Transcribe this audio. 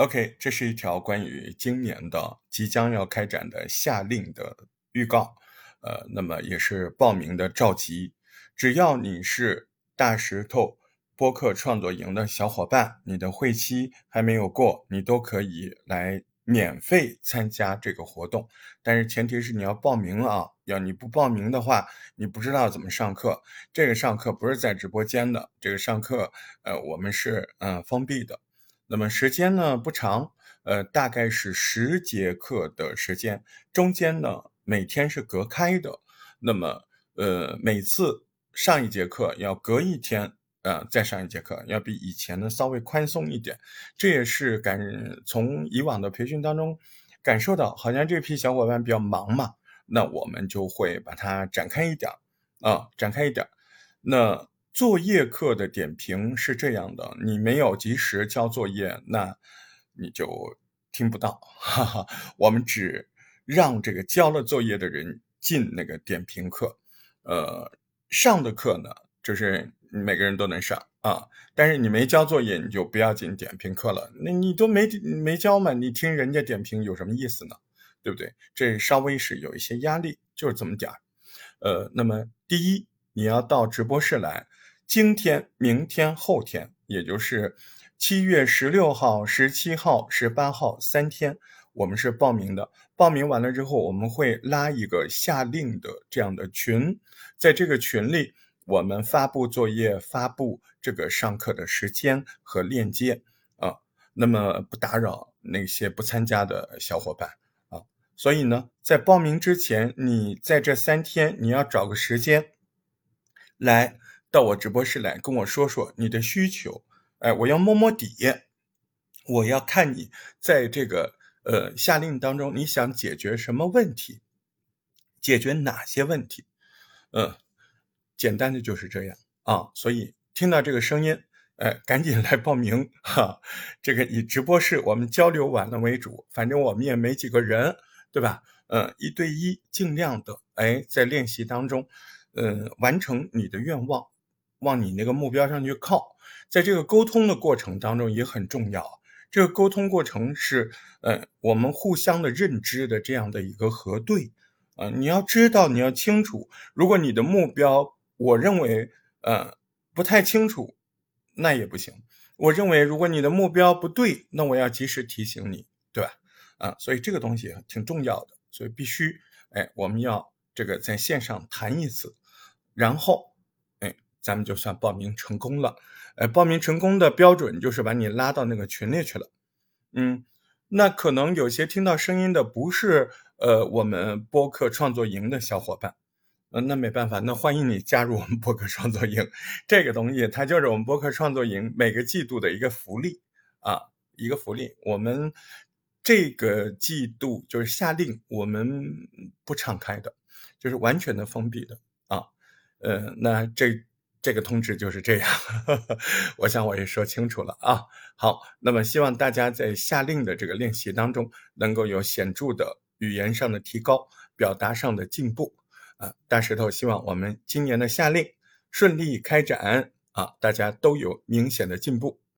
OK，这是一条关于今年的即将要开展的夏令的预告，呃，那么也是报名的召集。只要你是大石头播客创作营的小伙伴，你的会期还没有过，你都可以来免费参加这个活动。但是前提是你要报名啊，要你不报名的话，你不知道怎么上课。这个上课不是在直播间的，这个上课，呃，我们是嗯封闭的。那么时间呢不长，呃，大概是十节课的时间，中间呢每天是隔开的。那么，呃，每次上一节课要隔一天，呃，再上一节课，要比以前呢稍微宽松一点。这也是感从以往的培训当中感受到，好像这批小伙伴比较忙嘛，那我们就会把它展开一点啊，展开一点。那。作业课的点评是这样的：你没有及时交作业，那你就听不到。哈哈，我们只让这个交了作业的人进那个点评课。呃，上的课呢，就是每个人都能上啊。但是你没交作业，你就不要进点评课了。那你都没没交嘛，你听人家点评有什么意思呢？对不对？这稍微是有一些压力，就是这么点儿。呃，那么第一，你要到直播室来。今天、明天、后天，也就是七月十六号、十七号、十八号三天，我们是报名的。报名完了之后，我们会拉一个下令的这样的群，在这个群里，我们发布作业、发布这个上课的时间和链接啊。那么不打扰那些不参加的小伙伴啊。所以呢，在报名之前，你在这三天，你要找个时间来。到我直播室来跟我说说你的需求，哎，我要摸摸底，我要看你在这个呃下令当中你想解决什么问题，解决哪些问题，嗯，简单的就是这样啊。所以听到这个声音，哎，赶紧来报名哈。这个以直播室我们交流完了为主，反正我们也没几个人，对吧？嗯，一对一，尽量的哎，在练习当中，嗯，完成你的愿望。往你那个目标上去靠，在这个沟通的过程当中也很重要。这个沟通过程是，呃，我们互相的认知的这样的一个核对。啊，你要知道，你要清楚，如果你的目标，我认为，呃，不太清楚，那也不行。我认为，如果你的目标不对，那我要及时提醒你，对吧？啊，所以这个东西挺重要的，所以必须，哎，我们要这个在线上谈一次，然后。哎咱们就算报名成功了，呃，报名成功的标准就是把你拉到那个群里去了，嗯，那可能有些听到声音的不是呃我们播客创作营的小伙伴，嗯，那没办法，那欢迎你加入我们播客创作营，这个东西它就是我们播客创作营每个季度的一个福利啊，一个福利，我们这个季度就是下令我们不敞开的，就是完全的封闭的，呃，那这。这个通知就是这样，我想我也说清楚了啊。好，那么希望大家在下令的这个练习当中，能够有显著的语言上的提高，表达上的进步啊。大石头希望我们今年的夏令顺利开展啊，大家都有明显的进步。